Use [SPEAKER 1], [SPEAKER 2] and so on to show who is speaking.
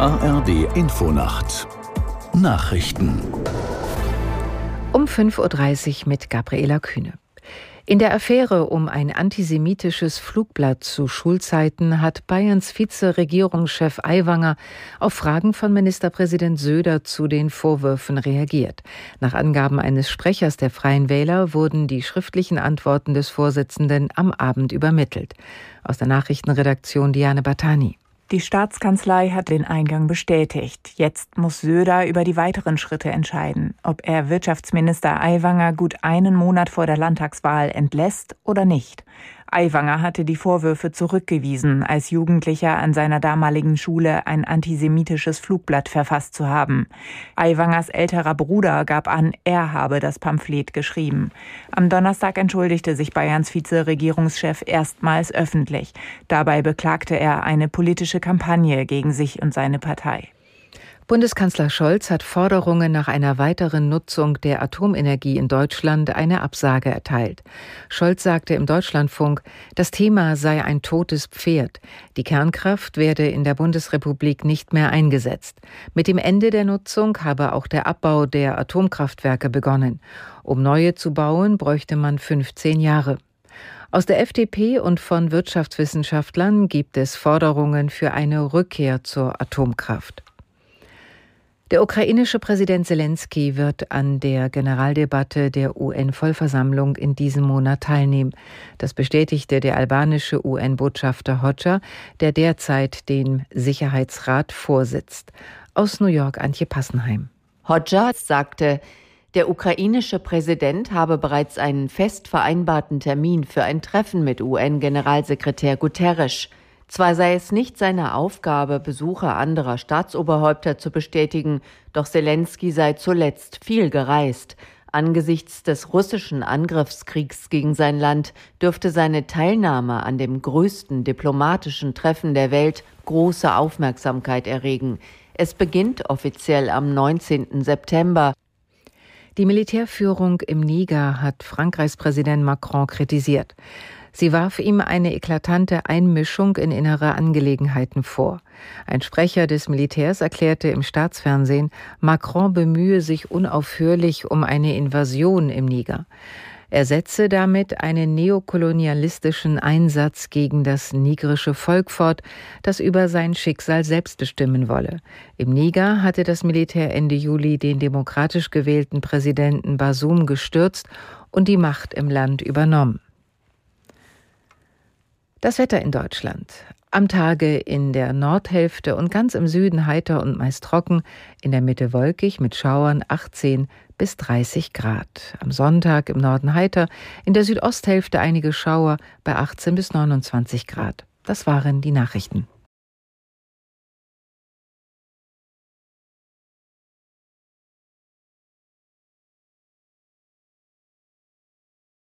[SPEAKER 1] ARD Infonacht Nachrichten
[SPEAKER 2] um 5.30 Uhr mit Gabriela Kühne. In der Affäre um ein antisemitisches Flugblatt zu Schulzeiten hat Bayerns Vizeregierungschef Aiwanger auf Fragen von Ministerpräsident Söder zu den Vorwürfen reagiert. Nach Angaben eines Sprechers der Freien Wähler wurden die schriftlichen Antworten des Vorsitzenden am Abend übermittelt. Aus der Nachrichtenredaktion Diane Batani.
[SPEAKER 3] Die Staatskanzlei hat den Eingang bestätigt. Jetzt muss Söder über die weiteren Schritte entscheiden, ob er Wirtschaftsminister Aiwanger gut einen Monat vor der Landtagswahl entlässt oder nicht. Aiwanger hatte die Vorwürfe zurückgewiesen, als Jugendlicher an seiner damaligen Schule ein antisemitisches Flugblatt verfasst zu haben. Aiwangers älterer Bruder gab an, er habe das Pamphlet geschrieben. Am Donnerstag entschuldigte sich Bayerns Vizeregierungschef erstmals öffentlich. Dabei beklagte er eine politische Kampagne gegen sich und seine Partei.
[SPEAKER 2] Bundeskanzler Scholz hat Forderungen nach einer weiteren Nutzung der Atomenergie in Deutschland eine Absage erteilt. Scholz sagte im Deutschlandfunk, das Thema sei ein totes Pferd. Die Kernkraft werde in der Bundesrepublik nicht mehr eingesetzt. Mit dem Ende der Nutzung habe auch der Abbau der Atomkraftwerke begonnen. Um neue zu bauen, bräuchte man 15 Jahre. Aus der FDP und von Wirtschaftswissenschaftlern gibt es Forderungen für eine Rückkehr zur Atomkraft. Der ukrainische Präsident Zelensky wird an der Generaldebatte der UN-Vollversammlung in diesem Monat teilnehmen. Das bestätigte der albanische UN-Botschafter Hoxha, der derzeit den Sicherheitsrat vorsitzt. Aus New York Antje Passenheim.
[SPEAKER 4] Hoxha sagte, der ukrainische Präsident habe bereits einen fest vereinbarten Termin für ein Treffen mit UN-Generalsekretär Guterres. Zwar sei es nicht seine Aufgabe, Besuche anderer Staatsoberhäupter zu bestätigen, doch Zelensky sei zuletzt viel gereist. Angesichts des russischen Angriffskriegs gegen sein Land dürfte seine Teilnahme an dem größten diplomatischen Treffen der Welt große Aufmerksamkeit erregen. Es beginnt offiziell am 19. September.
[SPEAKER 2] Die Militärführung im Niger hat Frankreichs Präsident Macron kritisiert. Sie warf ihm eine eklatante Einmischung in innere Angelegenheiten vor. Ein Sprecher des Militärs erklärte im Staatsfernsehen, Macron bemühe sich unaufhörlich um eine Invasion im Niger. Er setze damit einen neokolonialistischen Einsatz gegen das nigrische Volk fort, das über sein Schicksal selbst bestimmen wolle. Im Niger hatte das Militär Ende Juli den demokratisch gewählten Präsidenten Basum gestürzt und die Macht im Land übernommen. Das Wetter in Deutschland. Am Tage in der Nordhälfte und ganz im Süden heiter und meist trocken, in der Mitte wolkig mit Schauern 18 bis 30 Grad. Am Sonntag im Norden heiter, in der Südosthälfte einige Schauer bei 18 bis 29 Grad. Das waren die Nachrichten.